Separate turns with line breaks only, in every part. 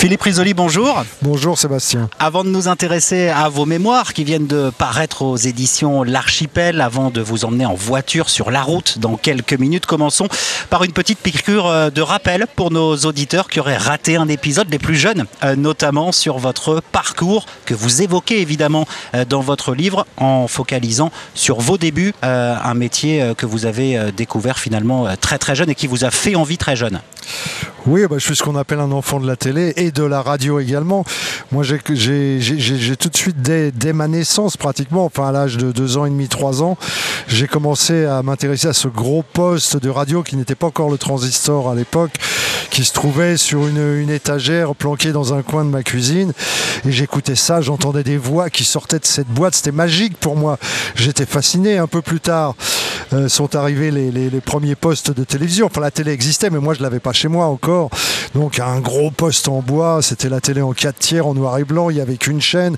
Philippe Risoli, bonjour.
Bonjour Sébastien.
Avant de nous intéresser à vos mémoires qui viennent de paraître aux éditions L'Archipel, avant de vous emmener en voiture sur la route dans quelques minutes, commençons par une petite piqûre euh, de rappel pour nos auditeurs qui auraient raté un épisode, les plus jeunes, euh, notamment sur votre parcours que vous évoquez évidemment euh, dans votre livre en focalisant sur vos débuts, un métier que vous avez découvert finalement très très jeune et qui vous a fait envie très jeune.
Oui, bah, je suis ce qu'on appelle un enfant de la télé et de la radio également. Moi, j'ai tout de suite, dès, ma naissance pratiquement, enfin à l'âge de 2 ans et demi, 3 ans, j'ai commencé à m'intéresser à ce gros poste de radio qui n'était pas encore le transistor à l'époque, qui se trouvait sur une, étagère planquée dans un coin de ma cuisine. Et j'écoutais ça, j'entendais des voix qui sortaient de cette boîte. C'était magique pour moi. J'étais fasciné. Un peu plus tard euh, sont arrivés les, les, premiers postes de télévision. Enfin, la télé existait, mais moi, je l'avais pas chez moi encore. Donc un gros poste en bois, c'était la télé en 4 tiers en noir et blanc, il n'y avait qu'une chaîne.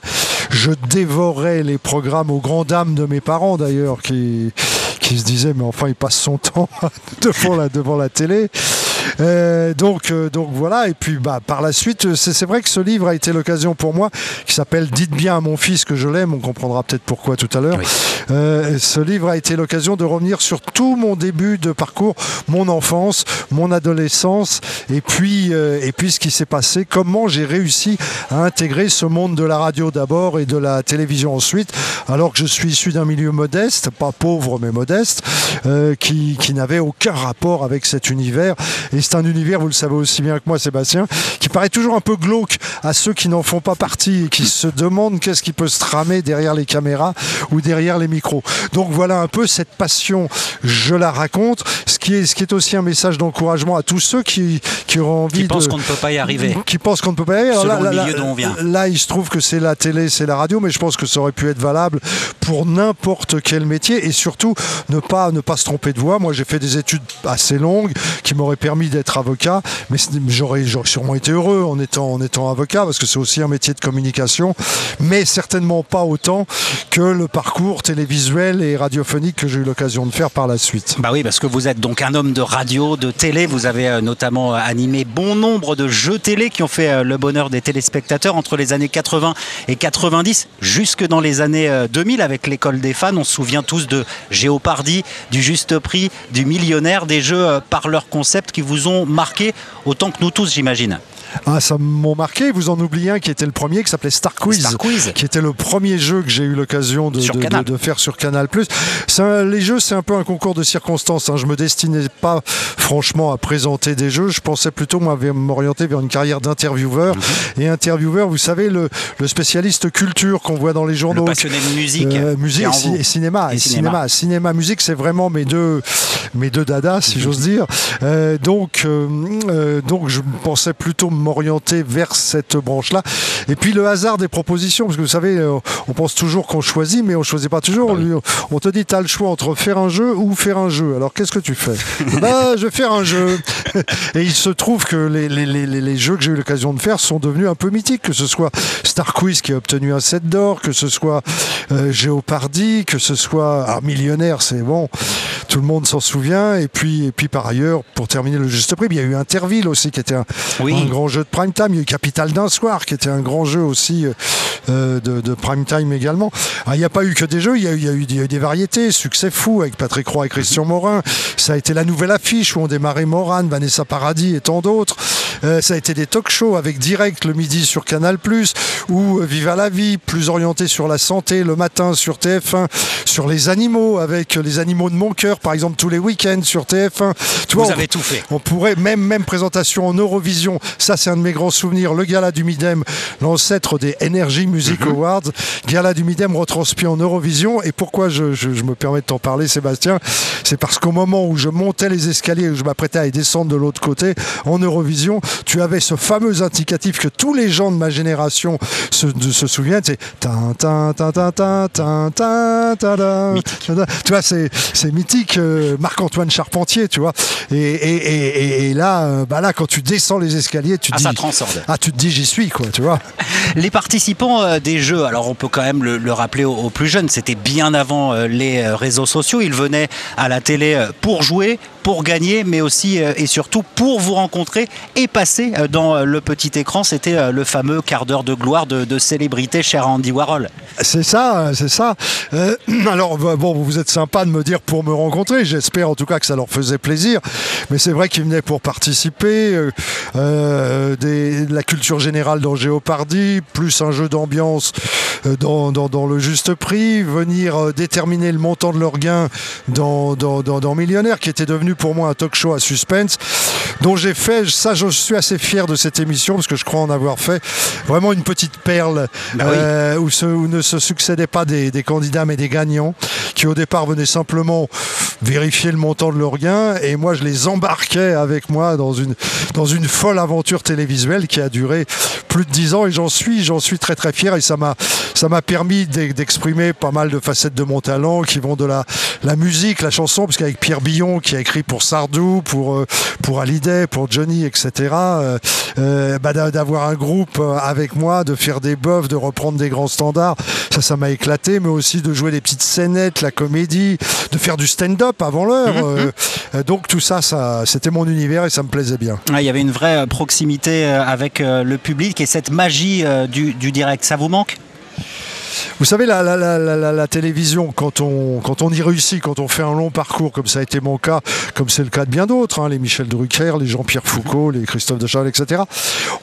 Je dévorais les programmes aux grandes dames de mes parents d'ailleurs qui, qui se disaient mais enfin il passe son temps devant la, devant la télé. Euh, donc, euh, donc voilà, et puis bah, par la suite, c'est vrai que ce livre a été l'occasion pour moi, qui s'appelle Dites bien à mon fils que je l'aime, on comprendra peut-être pourquoi tout à l'heure. Euh, ce livre a été l'occasion de revenir sur tout mon début de parcours, mon enfance, mon adolescence, et puis, et puis ce qui s'est passé, comment j'ai réussi à intégrer ce monde de la radio d'abord et de la télévision ensuite, alors que je suis issu d'un milieu modeste, pas pauvre mais modeste, qui, qui n'avait aucun rapport avec cet univers. Et c'est un univers, vous le savez aussi bien que moi, Sébastien, qui paraît toujours un peu glauque à ceux qui n'en font pas partie et qui se demandent qu'est-ce qui peut se tramer derrière les caméras ou derrière les micros. Donc voilà un peu cette passion, je la raconte, ce qui est, ce qui est aussi un message d'encouragement à tous ceux qui, qui auront envie
qui pensent qu'on ne peut pas y arriver.
Qui pensent qu'on ne peut pas y arriver.
Selon là, le milieu dont on vient.
Là, il se trouve que c'est la télé, c'est la radio, mais je pense que ça aurait pu être valable pour n'importe quel métier et surtout ne pas, ne pas se tromper de voix. Moi, j'ai fait des études assez longues qui m'auraient permis d'être avocat, mais j'aurais sûrement été heureux en étant, en étant avocat, parce que c'est aussi un métier de communication, mais certainement pas autant que le parcours télévisuel et radiophonique que j'ai eu l'occasion de faire par la suite.
Bah oui, parce que vous êtes donc un homme de radio, de télé, vous avez euh, notamment animé bon nombre de jeux télé qui ont fait euh, le bonheur des téléspectateurs entre les années 80 et 90, jusque dans les années 2000 euh, avec l'école des fans. On se souvient tous de Géopardy, du Juste Prix, du Millionnaire, des jeux par leur concept qui vous ont marqué autant que nous tous, j'imagine.
Ah, ça m'a marqué. Vous en oubliez un qui était le premier, qui s'appelait Star Quiz, qui était le premier jeu que j'ai eu l'occasion de, faire sur Canal+. les jeux, c'est un peu un concours de circonstances. Hein. Je me destinais pas, franchement, à présenter des jeux. Je pensais plutôt m'orienter vers une carrière d'intervieweur. Mhm. Et intervieweur, vous savez, le, spécialiste culture qu'on voit dans les journaux. Le
passionné de musique.
Euh, musique et, cinéma. Et, cinéma. cinéma. musique, c'est vraiment mes deux, mes deux dadas, si mhm. j'ose dire. Euh, donc, euh, donc, je pensais plutôt m'orienter vers cette branche-là. Et puis le hasard des propositions, parce que vous savez, euh, on pense toujours qu'on choisit, mais on choisit pas toujours. Bah on te dit, tu as le choix entre faire un jeu ou faire un jeu. Alors qu'est-ce que tu fais Bah, je vais faire un jeu. Et il se trouve que les, les, les, les jeux que j'ai eu l'occasion de faire sont devenus un peu mythiques, que ce soit Star Quiz qui a obtenu un set d'or, que ce soit euh, Géopardy, que ce soit ah, Millionnaire, c'est bon, tout le monde s'en souvient. Et puis, et puis par ailleurs, pour terminer le juste prix, il y a eu Interville aussi qui était un, un grand jeu de prime time. Il y a eu Capital d'un soir, qui était un grand jeu aussi euh, de, prime time également. Ah, il n'y a pas eu que des jeux, il y a, eu, des variétés. Succès fou avec Patrick Roy et Christian Morin. Ça a été la nouvelle affiche où on démarrait Moran, Vanessa Paradis et tant d'autres. Euh, ça a été des talk shows avec direct le midi sur Canal+, ou Viva la vie, plus orienté sur la santé le matin sur TF1, sur les animaux avec les animaux de mon cœur, par exemple tous les week-ends sur TF1.
Tu Vous avez tout fait.
On pourrait même même présentation en Eurovision. Ça c'est un de mes grands souvenirs. Le gala du Midem, l'ancêtre des Energy Music mhm. Awards, gala du Midem retransmis en Eurovision. Et pourquoi je, me permets de t'en parler, Sébastien? C'est parce qu'au moment où je montais les escaliers, où je m'apprêtais à y descendre de l'autre côté en Eurovision, tu avais ce fameux indicatif que tous les gens de ma génération se, se souviennent, c'est tu vois, c'est mythique, euh, Marc-Antoine Charpentier, tu vois. Et, là, euh, bah là, quand tu descends les escaliers, tu
ah,
dis,
ça transcende.
Ah, tu te dis, j'y suis, quoi, tu vois.
Les participants euh, des jeux, alors on peut quand même le, rappeler aux, plus jeunes, c'était bien avant les réseaux sociaux. Ils venaient à la télé pour jouer, pour gagner, mais aussi et surtout pour vous rencontrer et passer dans le petit écran. C'était le fameux quart d'heure de gloire de, célébrité cher Andy Warhol.
C'est ça, c'est ça. alors, bon, vous êtes sympa de me dire pour me rencontrer. J'espère en tout cas que ça leur faisait plaisir. Mais c'est vrai qu'ils venaient pour participer. Euh, des, de la culture générale dans Géopardy, plus un jeu d'ambiance euh, dans, le juste prix, venir euh, déterminer le montant de leurs gains dans, dans, Millionnaire, qui était devenu pour moi un talk show à suspense, dont j'ai fait, ça je suis assez fier de cette émission, parce que je crois en avoir fait vraiment une petite perle bah où, où, ne se succédaient pas des, des, candidats mais des gagnants, qui au départ venaient simplement vérifier le montant de leurs gains, et moi je les embarquais avec moi dans une, dans une folle aventure télévisuelle qui a duré plus de dix ans. Et j'en suis, j'en suis très très fier. Et ça m'a, ça m'a permis d'exprimer pas mal de facettes de mon talent qui vont de la, la musique, la chanson, parce qu'avec Pierre Billon qui a écrit pour Sardou, pour, euh, pour Hallyday, pour Johnny, etc., euh, euh, bah, d'avoir un groupe avec moi, de faire des bœufs, de reprendre des grands standards, ça, ça m'a éclaté, mais aussi de jouer des petites scénettes, la comédie, de faire du stand-up avant l'heure. Mhm, mhm. donc tout ça, ça c'était mon univers et ça me plaisait bien.
il y avait une vraie proximité euh, avec euh, le public et cette magie euh, du, du direct. Ça vous manque?
Vous savez, la, la, télévision, quand on, quand on y réussit, quand on fait un long parcours, comme ça a été mon cas, comme c'est le cas de bien d'autres, hein, les Michel Drucker, les Jean-Pierre Foucault, les Christophe de Charles, etc.,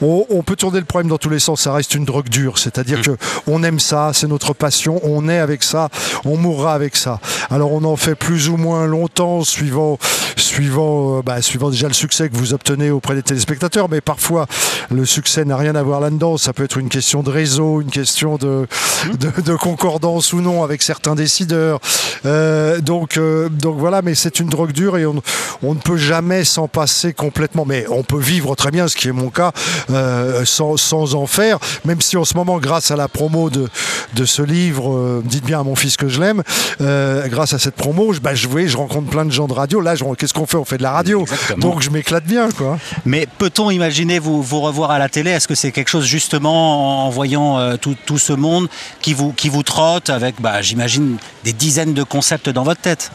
on, peut tourner le problème dans tous les sens. Ça reste une drogue dure. C'est-à-dire mmh. qu'on aime ça, c'est notre passion, on est avec ça, on mourra avec ça. Alors on en fait plus ou moins longtemps, suivant, suivant, euh, bah, suivant déjà le succès que vous obtenez auprès des téléspectateurs, mais parfois le succès n'a rien à voir là-dedans. Ça peut être une question de réseau, une question de, de, concordance ou non avec certains décideurs. Euh, donc, euh, donc voilà, mais c'est une drogue dure et on, ne peut jamais s'en passer complètement. Mais on peut vivre très bien, ce qui est mon cas, euh, sans, sans, en faire, même si en ce moment, grâce à la promo de, de ce livre, dites bien à mon fils que je l'aime, grâce à cette promo, je, bah, je, je rencontre plein de gens de radio. Là, qu'est-ce qu'on fait? On fait de la radio. Donc je m'éclate bien. Quoi.
Mais peut-on imaginer vous, vous revoir à la télé? Est-ce que c'est quelque chose justement en voyant tout, tout ce monde qui vous, qui vous trotte avec, bah, j'imagine, des dizaines de concepts dans votre tête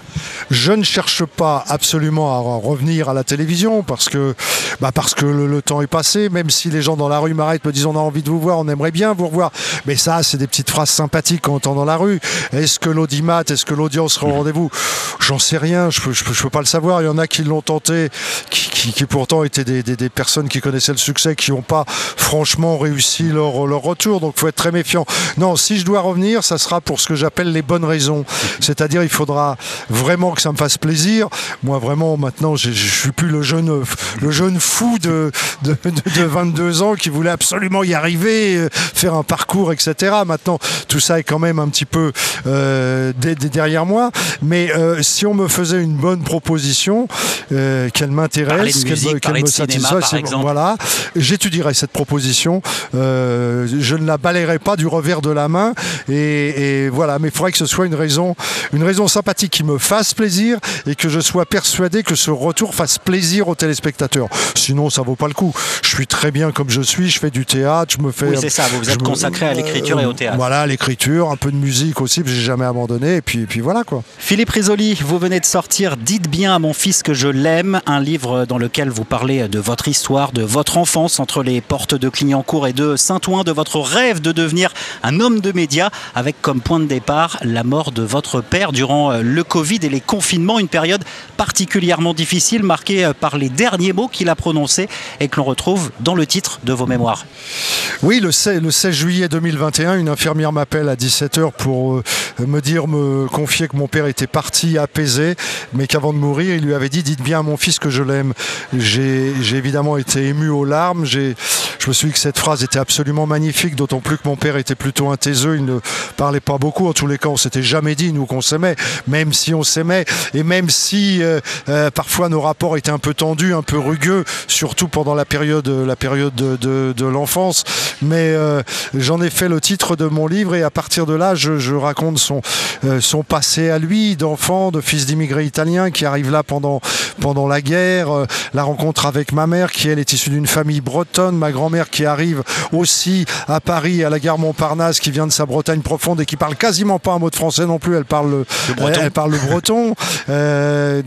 Je ne cherche pas absolument à revenir à la télévision parce que, bah, parce que le, temps est passé, même si les gens dans la rue m'arrêtent, me disent on a envie de vous voir, on aimerait bien vous revoir. Mais ça, c'est des petites phrases sympathiques qu'on entend dans la rue. Est-ce que l'audimat, est-ce que l'audience sera au rendez-vous? J'en sais rien, je ne peux, je peux, pas le savoir. Il y en a qui l'ont tenté, qui, qui, pourtant étaient des, des, des, personnes qui connaissaient le succès, qui n'ont pas franchement réussi leur, leur retour. Donc il faut être très méfiant. Non, si je dois revenir, ça sera pour ce que j'appelle les bonnes raisons. C'est-à-dire, il faudra vraiment que ça me fasse plaisir. Moi, vraiment, maintenant, je, ne suis plus le jeune, le jeune fou de, de, 22 ans qui voulait absolument y arriver, euh, faire un parcours, etc. Maintenant, tout ça est quand même un petit peu euh, derrière moi. Mais euh, si on me faisait une bonne proposition, qu'elle m'intéresse, qu'elle me satisfasse, voilà, j'étudierais cette proposition. je ne la balayerai pas du revers de la main et, voilà, mais il faudrait que ce soit une raison, une raison sympathique qui me fasse plaisir et que je sois persuadé que ce retour fasse plaisir aux téléspectateurs. Sinon, ça vaut pas le coup. Je suis très bien comme je suis, je fais du théâtre, je me fais.
Oui, c'est ça, vous vous êtes consacré à l'écriture et au théâtre.
Voilà, l'écriture, un peu de musique aussi, j'ai jamais abandonné, et puis, et puis voilà quoi.
Philippe Risoli, vous venez de sortir Dites bien à mon fils que je l'aime, un livre dans lequel vous parlez de votre histoire, de votre enfance entre les portes de Clignancourt et de Saint-Ouen, de votre rêve de devenir un homme de avec comme point de départ la mort de votre père durant euh, le Covid et les confinements, une période particulièrement difficile marquée euh, par les derniers mots qu'il a prononcés et que l'on retrouve dans le titre de vos mémoires.
Oui, le 16, le 16 juillet 2021, une infirmière m'appelle à 17h pour euh, me dire, me confier que mon père était parti apaisé, mais qu'avant de mourir, il lui avait dit Dites bien à mon fils que je l'aime. J'ai évidemment été ému aux larmes. Je me suis dit que cette phrase était absolument magnifique, d'autant plus que mon père était plutôt un taiseux. Il ne parlait pas beaucoup. En tous les cas, on s'était jamais dit, nous, qu'on s'aimait, même si on s'aimait, et même si euh, euh, parfois nos rapports étaient un peu tendus, un peu rugueux, surtout pendant la période, la période de, l'enfance. mais j'en ai fait le titre de mon livre et à partir de là, je, raconte son, son passé à lui, d'enfant, de fils d'immigrés italiens qui arrive là pendant, pendant la guerre, la rencontre avec ma mère qui elle est issue d'une famille bretonne, ma grand-mère qui arrive aussi à Paris à la gare Montparnasse qui vient de sa Bretagne profonde et qui parle quasiment pas un mot de français non plus, elle parle le, breton. Elle, parle le breton.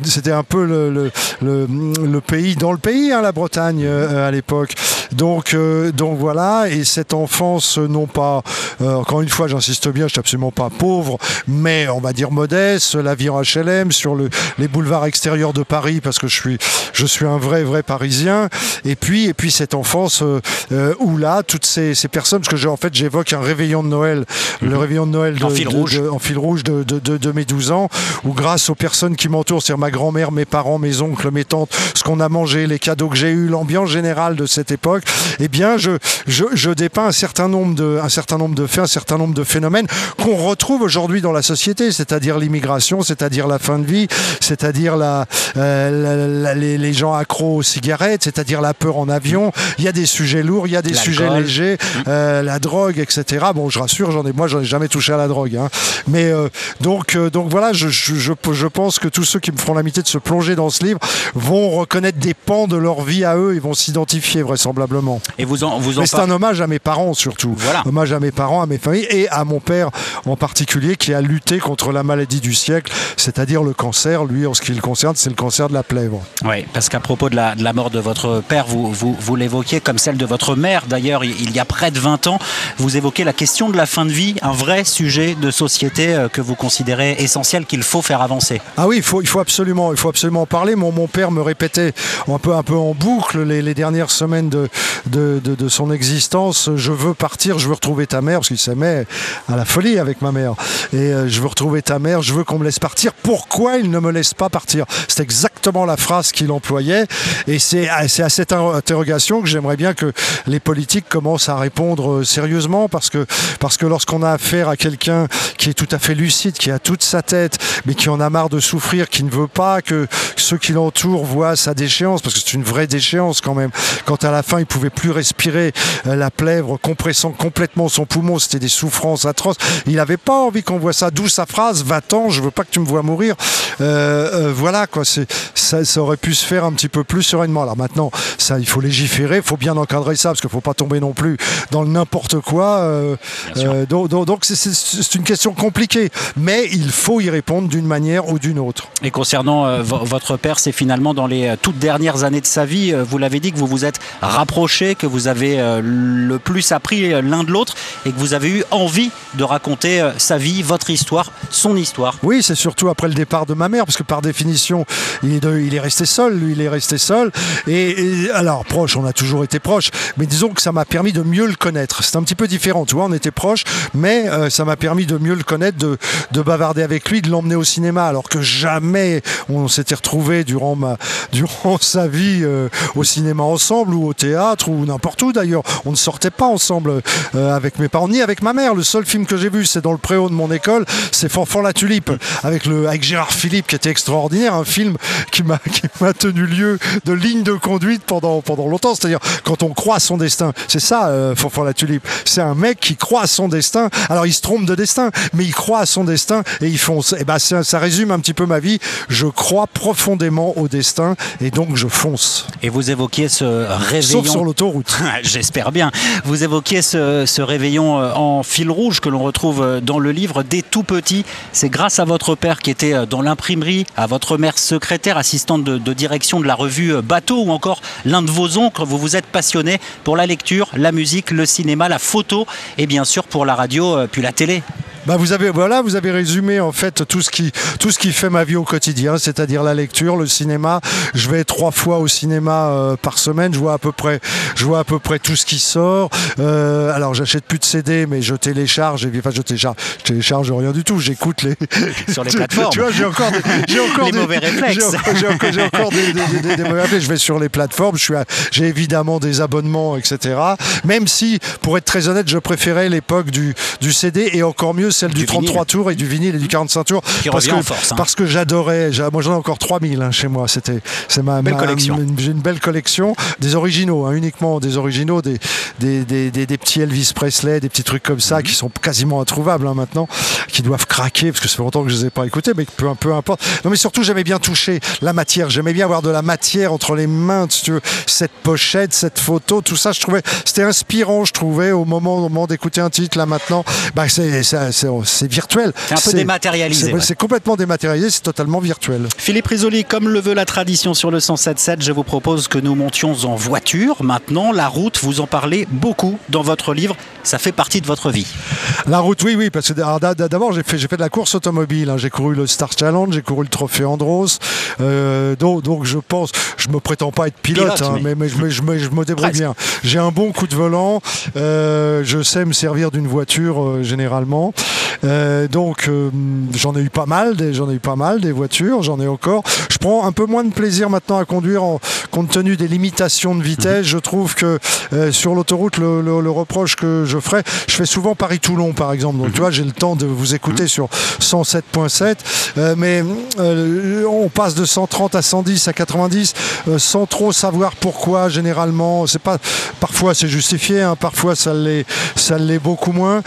C'était un peu le, le, pays dans le pays, hein, la Bretagne à l'époque. Donc, euh, donc voilà, et cette enfance, non pas, euh, encore une fois, j'insiste bien, je suis absolument pas pauvre, mais on va dire modeste, la vie en HLM, sur le, les boulevards extérieurs de Paris, parce que je suis, je suis un vrai, vrai Parisien. Et puis, et puis cette enfance euh, où là, toutes ces, ces personnes, parce que en fait, j'évoque un réveillon de Noël, le mhm. réveillon de Noël de,
en fil rouge,
en fil rouge de, mes 12 ans, où grâce aux personnes qui m'entourent, c'est-à-dire ma grand-mère, mes parents, mes oncles, mes tantes, ce qu'on a mangé, les cadeaux que j'ai eus, l'ambiance générale de cette époque, eh bien, je, je, dépeins un certain, nombre de, un certain nombre de faits, un certain nombre de phénomènes qu'on retrouve aujourd'hui dans la société, c'est-à-dire l'immigration, c'est-à-dire la fin de vie, c'est-à-dire la, euh, les, gens accros aux cigarettes, c'est-à-dire la peur en avion. Il y a des sujets lourds, il y a des sujets légers, euh, la drogue, etc. Bon, je rassure, j'en ai, moi, j'en ai jamais touché à la drogue. Hein. Mais euh, donc, donc voilà, je, je, je pense que tous ceux qui me feront l'amitié de se plonger dans ce livre vont reconnaître des pans de leur vie à eux, ils vont s'identifier vraisemblablement.
Et vous en, vous en
c'est un hommage à mes parents surtout.
Voilà.
Hommage à mes parents, à mes familles et à mon père en particulier qui a lutté contre la maladie du siècle, c'est-à-dire le cancer. Lui, en ce qui le concerne, c'est le cancer de la plèvre.
Oui, parce qu'à propos de la, de la, mort de votre père, vous, vous, vous l'évoquiez comme celle de votre mère. D'ailleurs, il y a près de 20 ans, vous évoquez la question de la de vie, un vrai sujet de société euh, que vous considérez essentiel, qu'il faut faire avancer.
Ah oui, il faut, absolument, il faut absolument en parler. Mon, père me répétait un peu, en boucle les, dernières semaines de, son existence. Je veux partir, je veux retrouver ta mère, parce qu'il s'aimait à la folie avec ma mère. Et euh, je veux retrouver ta mère, je veux qu'on me laisse partir. Pourquoi il ne me laisse pas partir? C'est exactement la phrase qu'il employait. Et c'est à, à cette interrogation que j'aimerais bien que les politiques commencent à répondre euh, sérieusement, parce que lorsqu'on a affaire à quelqu'un qui est tout à fait lucide, qui a toute sa tête, mais qui en a marre de souffrir, qui ne veut pas que ceux qui l'entourent voient sa déchéance, parce que c'est une vraie déchéance quand même. Quand à la fin il pouvait plus respirer, euh, la plèvre compressant complètement son poumon, c'était des souffrances atroces. Il n'avait pas envie qu'on voit ça. D'où sa phrase Va-t'en, je veux pas que tu me vois mourir. Euh, euh, voilà quoi, ça, ça, aurait pu se faire un petit peu plus sereinement. Alors maintenant, ça, il faut légiférer, il faut bien encadrer ça parce qu'il faut pas tomber non plus dans le n'importe quoi. Donc c'est une question compliquée, mais il faut y répondre d'une manière ou d'une autre.
Et concernant votre père, c'est finalement dans les toutes dernières années de sa vie, vous l'avez dit que vous vous êtes rapproché, que vous avez euh, le plus appris l'un de l'autre et que vous avez eu envie de raconter euh, sa vie, votre histoire, son histoire.
Oui, c'est surtout après le départ de ma mère, parce que par définition, il est, il est resté seul, lui, il est resté seul. Et, alors, proche, on a toujours été proche, mais disons que ça m'a permis de mieux le connaître. C'est un petit peu différent, tu vois, on était proche, mais euh, ça m'a permis de mieux le connaître, de, de bavarder avec lui, de l'emmener au cinéma, alors que jamais on s'était retrouvé durant, durant sa vie au cinéma ensemble ou au théâtre ou n'importe où d'ailleurs. On ne sortait pas ensemble euh, avec mes parents, ni avec ma mère. Le seul film que j'ai vu, c'est dans le préau de mon école, c'est Fanfan la Tulipe, avec, le, avec Gérard Philippe, qui était extraordinaire, un film qui m'a tenu lieu de ligne de conduite pendant, pendant longtemps. C'est-à-dire, quand on croit à son destin, c'est ça, euh, Fanfan la Tulipe. C'est un mec qui croit à son destin. Alors, il se trompe de destin, mais il croit à son destin et il fonce. Et ben, ça, ça résume un petit peu ma vie. Je crois profondément au destin et donc je fonce.
Et vous évoquiez ce réveillon.
Sauf sur l'autoroute.
J'espère bien. Vous évoquiez ce, réveillon euh, en fil rouge que l'on retrouve euh, dans le livre dès tout petit. C'est grâce à votre père qui était euh, dans l'imprimerie, à votre mère secrétaire, assistante de, de, direction de la revue Bateau ou encore l'un de vos oncles. Vous vous êtes passionné pour la lecture, la musique, le cinéma, la photo et bien sûr pour la radio puis la télé.
Bah vous avez voilà, vous avez résumé en fait tout ce qui tout ce qui fait ma vie au quotidien, c'est-à-dire la lecture, le cinéma. Je vais trois fois au cinéma euh, par semaine. Je vois à peu près, je vois à peu près tout ce qui sort. Euh, alors j'achète plus de CD, mais je télécharge. Et, enfin je télécharge, je télécharge rien du tout. J'écoute les
sur les plateformes.
Tu vois, j'ai encore, j'ai encore
les
des,
mauvais réflexes.
J'ai encore, j'ai encore des, des, mauvais réflexes. Je vais sur les plateformes. Je suis, j'ai évidemment des abonnements, etc. Même si, pour être très honnête, je préférais l'époque du du CD et encore mieux celle du, 33 tours et du vinyle et du 45 tours.
Qui
parce que,
en force, hein.
Parce que j'adorais. j'a- Moi, j'en ai encore 3000 hein, chez moi. C'était, c'est ma,
Belle
ma-
collection.
J'ai une belle collection. Des originaux, hein, uniquement des originaux, des, des, des, des- des petits Elvis Presley, des petits trucs comme
Mhm.
ça qui sont quasiment introuvables hein, maintenant, qui doivent craquer parce que ça fait longtemps que je les ai pas écoutés, mais peu, peu importe. Non, mais surtout, j'aimais bien toucher la matière. J'aimais bien avoir de la matière entre les mains, si tu veux. Cette pochette, cette photo, tout ça, je trouvais, c'était inspirant, je trouvais, au moment, au moment d'écouter un titre, là maintenant. Bah, c'est, c'est, c'est- virtuel.
C'est un peu dématérialisé,
C'est,
ouais.
complètement dématérialisé, c'est totalement virtuel.
Philippe Risoli, comme le veut la tradition sur le 107.7, je vous propose que nous montions en voiture. Maintenant, la route, vous en parlez beaucoup dans votre livre. Ça fait partie de votre vie.
La route, oui, oui, parce que d'abord j'ai fait, j'ai fait de la course automobile. hein. J'ai couru le Star Challenge, j'ai couru le Trophée Andros. Euh, donc, donc je pense, je me prétends pas être pilote,
Pilote,
hein,
mais-
mais, mais je, me, je débrouille
Presque.
bien. J'ai un bon coup de volant. euh, je sais me servir d'une voiture euh, généralement. Donc j'en ai eu pas mal, j'en ai eu pas mal des voitures, j'en ai encore. Je prends un peu moins de plaisir maintenant à conduire en, compte tenu des limitations de vitesse. Je trouve que sur l'autoroute, le, le- le reproche que je ferais, je fais souvent Par exemple. Donc tu vois, j'ai le temps de vous écouter sur 107.7, euh, mais euh, on passe de 130 à 110 à 90 euh, sans trop savoir pourquoi. Généralement, c'est pas. Parfois c'est justifié, hein, parfois ça l'est, ça l'est beaucoup moins.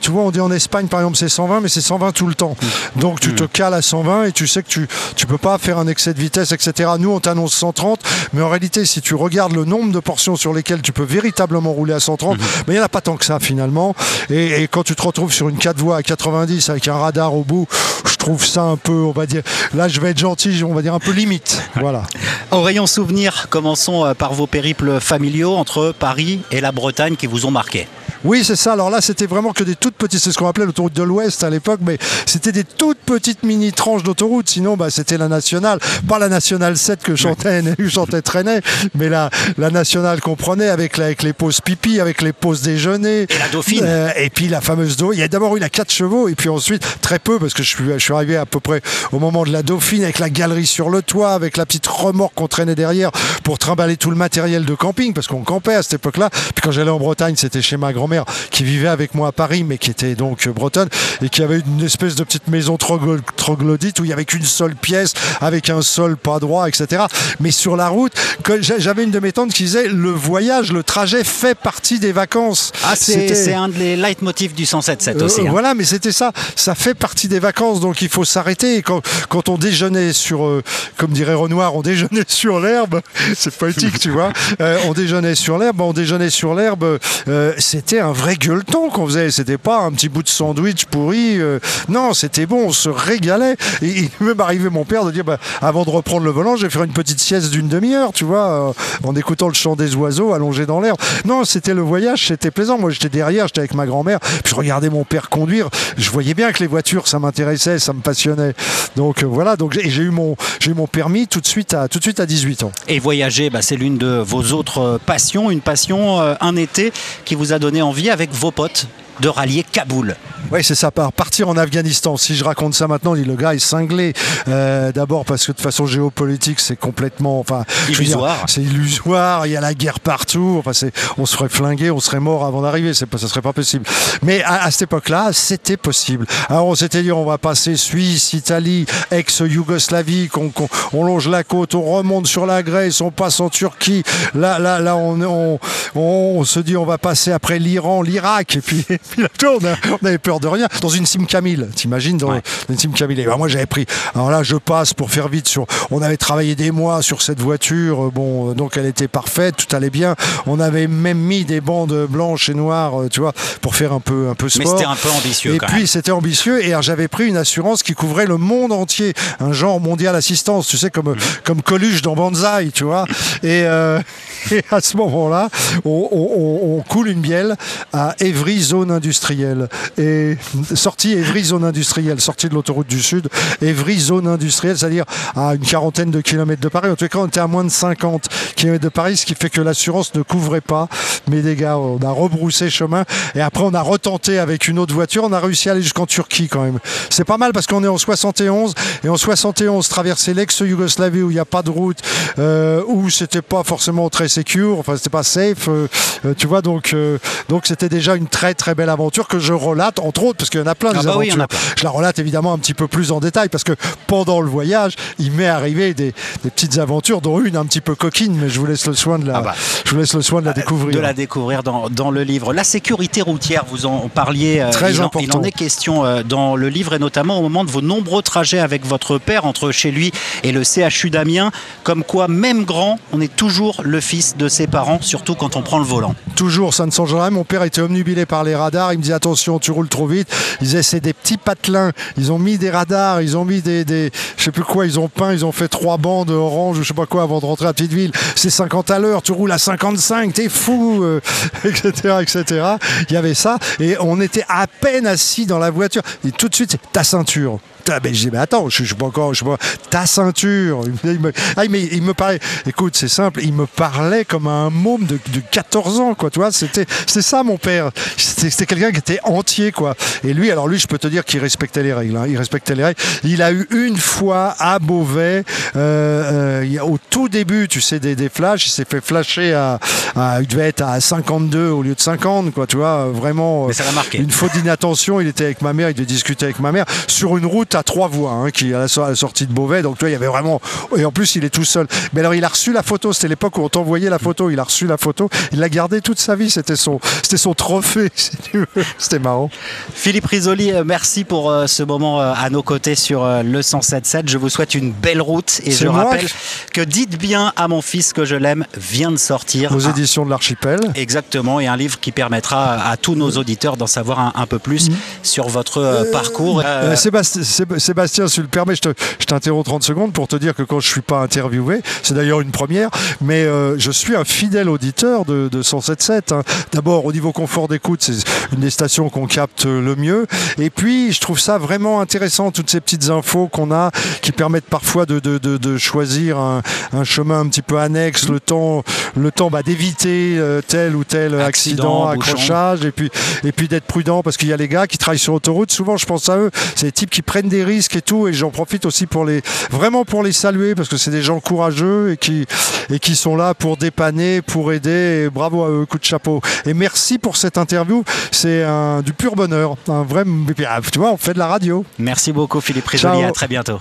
Tu vois, on dit en Espagne par exemple c'est 120, mais c'est 120 tout le temps. Donc tu te cales à 120 et tu sais que tu tu peux pas faire un excès de vitesse, etc. Nous on t'annonce 130, mais en réalité si tu regardes le nombre de portions sur lesquelles tu peux véritablement rouler à 130, mais il n'y en a pas tant que ça finalement. Et, et quand tu te retrouves sur une 4 voies à 90 avec un radar au bout, je trouve ça un peu, on va dire, là je vais être gentil, on va dire un peu limite. Voilà.
Au rayon souvenir, commençons euh, par vos périples familiaux entre Paris et la Bretagne qui vous ont marqué.
Oui, c'est ça. Alors là, c'était vraiment que des toutes petites, c'est ce qu'on appelait l'autoroute de l'Ouest à l'époque, mais c'était des toutes petites mini tranches d'autoroute. Sinon, bah, c'était la nationale, pas la nationale 7 que chantait, chantait Trenet, mais la, la nationale qu'on prenait avec, la- avec les pauses pipi, avec les pauses déjeuner.
Et la Dauphine.
Euh, et puis la fameuse Dauphine. Il y a d'abord eu la 4 chevaux, et puis ensuite, très peu, parce que je suis, je suis arrivé à peu près au moment de la Dauphine, avec la galerie sur le toit, avec la petite remorque qu'on traînait derrière pour trimballer tout le matériel de camping, parce qu'on campait à cette époque-là. Puis quand j'allais en Bretagne, c'était chez ma grand-mère qui vivait avec moi à Paris, mais qui était donc euh, bretonne, et qui avait une espèce de petite maison troglo- troglodyte où il y avait qu'une seule pièce, avec un sol pas droit, etc. Mais sur la route, j'avais une de mes tantes qui disait le voyage, le trajet fait partie des vacances.
Ah, c'est
C'était-
un des leitmotifs du 107.7
euh,
aussi. hein.
Voilà, mais c'était ça. Ça fait partie des vacances, donc il faut s'arrêter. Et Quand, quand on déjeunait sur, euh, comme dirait Renoir, on déjeunait sur l'herbe. C'est poétique, tu vois. Euh, on déjeunait sur l'herbe. On déjeunait sur l'herbe. euh, un vrai gueuleton qu'on faisait. C'était pas un petit bout de sandwich pourri. euh, non, c'était bon. On se régalait. Et il m'est arrivé mon père de dire, bah, avant de reprendre le volant, je vais faire une petite sieste d'une demi-heure, tu vois, euh, en écoutant le chant des oiseaux allongés dans l'herbe. Non, c'était le voyage, c'était plaisant. Moi, j'étais derrière, j'étais avec ma grand-mère, puis je regardais mon père conduire. Je voyais bien que les voitures, ça m'intéressait, ça me passionnait. Donc euh, voilà, donc j'ai eu mon eu mon permis tout de suite à tout de suite à 18 ans.
Et voyager, bah, c'est l'une de vos autres passions, une passion, un été qui vous a donné envie avec vos potes de rallier Kaboul.
Oui, c'est ça. Par partir en Afghanistan. Si je raconte ça maintenant, on dit le gars est cinglé. Euh, D'abord parce que de façon géopolitique, c'est complètement, enfin,
Illusoire.
C'est illusoire. Il y a la guerre partout. Enfin, on se ferait flinguer, on serait mort avant d'arriver. C'est pas, ça serait pas possible. Mais à, à cette époque-là, c'était possible. Alors on s'était dit, on va passer Suisse, Italie, ex-Yougoslavie, qu'on, qu'on- on longe la côte, on remonte sur la Grèce, on passe en Turquie. Là, là, là, on, on, on, on se dit, on va passer après l'Iran, l'Irak, et puis, et puis là, tu vois, on, a- on avait peur de rien. Dans une Sim Camille, t'imagines, dans,
Ouais.
une Sim Camille. Et ben, moi, j'avais pris. Alors là, je passe pour faire vite sur. On avait travaillé des mois sur cette voiture. euh, Bon, euh, donc elle était parfaite, tout allait bien. On avait même mis des bandes blanches et noires, euh, tu vois, pour faire un peu, un peu
Mais
sport.
c'était un peu ambitieux
Et
quand
puis c'était ambitieux et j'avais pris une assurance qui couvrait le monde entier, un genre mondial assistance, tu sais comme
Mhm.
comme Coluche dans Banzai, tu vois. Et, euh, et à ce moment-là, on, on- on- on coule une bielle à Évry zone industrielle et sortie Évry zone industrielle, sortie de l'autoroute du Sud, Évry zone industrielle, c'est-à-dire à une quarantaine de kilomètres de Paris. En tout cas, on était à moins de 50 kilomètres de Paris, ce qui fait que l'assurance ne couvrait pas mes dégâts. On a rebroussé chemin et après on a retenté avec une autre voiture. On a réussi à aller jusqu'en Turquie quand même. C'est pas mal parce qu'on est en 71 et en 71 traverser l'ex-Yougoslavie où il n'y a pas de route, euh, où c'était pas forcément très secure, enfin c'était pas safe, euh, euh, tu vois. Donc donc c'était déjà une très très belle aventure que je relate en entre autres, parce qu'il y en a plein
Ah
des
bah oui, en
aventures.
a plein.
Je la relate évidemment un petit peu plus en détail, parce que pendant le voyage, il m'est arrivé des, des petites aventures, dont une un petit peu coquine, mais je vous laisse le soin de la,
Ah bah.
je vous laisse le soin de la découvrir.
de la découvrir dans, dans le livre. La sécurité routière, vous en parliez. euh,
Très
il, en,
important.
il en est question euh, dans le livre et notamment au moment de vos nombreux trajets avec votre père entre chez lui et le CHU d'Amiens. Comme quoi, même grand, on est toujours le fils de ses parents, surtout quand on prend le volant.
Toujours, ça ne change rien. Mon père était omnubilé par les radars. Il me dit attention, tu roules trop vite. Ils disaient c'est des petits patelins. Ils ont mis des radars, ils ont mis des, des je sais plus quoi, ils ont peint, ils ont fait trois bandes orange, je sais pas quoi, avant de rentrer à Petite Ville. C'est 50 à l'heure, tu roules à 55, t'es fou, euh, etc., etc. Il y avait ça et on était à peine assis dans la voiture et tout de suite ta ceinture. Mais je dis, mais attends, je, suis pas encore, je suis pas, ta ceinture. Il me, ah, mais il me parlait, écoute, c'est simple, il me parlait comme un môme de, de 14 ans, quoi, tu vois, c'était, c'est ça mon père. C'était, c'était quelqu'un qui était entier, quoi. Et lui, alors lui, je peux te dire qu'il respectait les règles, hein, il respectait les règles. Il a eu une fois à Beauvais, euh, euh, au tout début, tu sais, des, des flashs, il s'est fait flasher à, à, il devait être à 52 au lieu de 50, quoi, tu vois, vraiment.
Mais ça l'a marqué.
Une faute d'inattention, il était avec ma mère, il devait discuter avec ma mère sur une route à trois voies, hein, qui à la, so- à la sortie de Beauvais. Donc, vois, il y avait vraiment. Et en plus, il est tout seul. Mais alors, il a reçu la photo. C'était l'époque où on t'envoyait la photo. Il a reçu la photo. Il l'a gardée toute sa vie. C'était son, c'était son trophée, si. C'était marrant.
Philippe Risoli, euh, merci pour euh, ce moment euh, à nos côtés sur euh, le 107.7. Je vous souhaite une belle route et je
moi
rappelle que Dites bien à mon fils que je l'aime vient de sortir.
Aux
Un-
éditions de l'Archipel.
Exactement, et un livre qui permettra à tous nos auditeurs d'en savoir un, un peu plus sur votre parcours.
Sébastien, Séb- Sébastien, si tu le permets, je te- je t'interromps 30 secondes pour te dire que quand je suis pas interviewé, c'est d'ailleurs une première, mais euh, je suis un fidèle auditeur de, de 107.7. hein. D'abord, au niveau confort d'écoute, c'est une des stations qu'on capte le mieux. Et puis, je trouve ça vraiment intéressant, toutes ces petites infos qu'on a qui permettent parfois de, de- de- choisir un, un chemin un petit peu annexe, le temps, le temps bah, d'éviter euh, tel ou tel
Accident,
accrochage et puis, et puis d'être prudent parce qu'il y a les gars qui travaillent sur autoroute. Souvent, je pense à eux. C'est des types qui prennent des risques et tout. Et j'en profite aussi pour les, vraiment pour les saluer parce que c'est des gens courageux et qui, et qui sont là pour dépanner, pour aider. Et bravo à eux, coup de chapeau. Et merci pour cette interview. C'est un, du pur bonheur. Un vrai, tu vois, on fait de la radio.
Merci beaucoup Philippe Risoli, à très bientôt.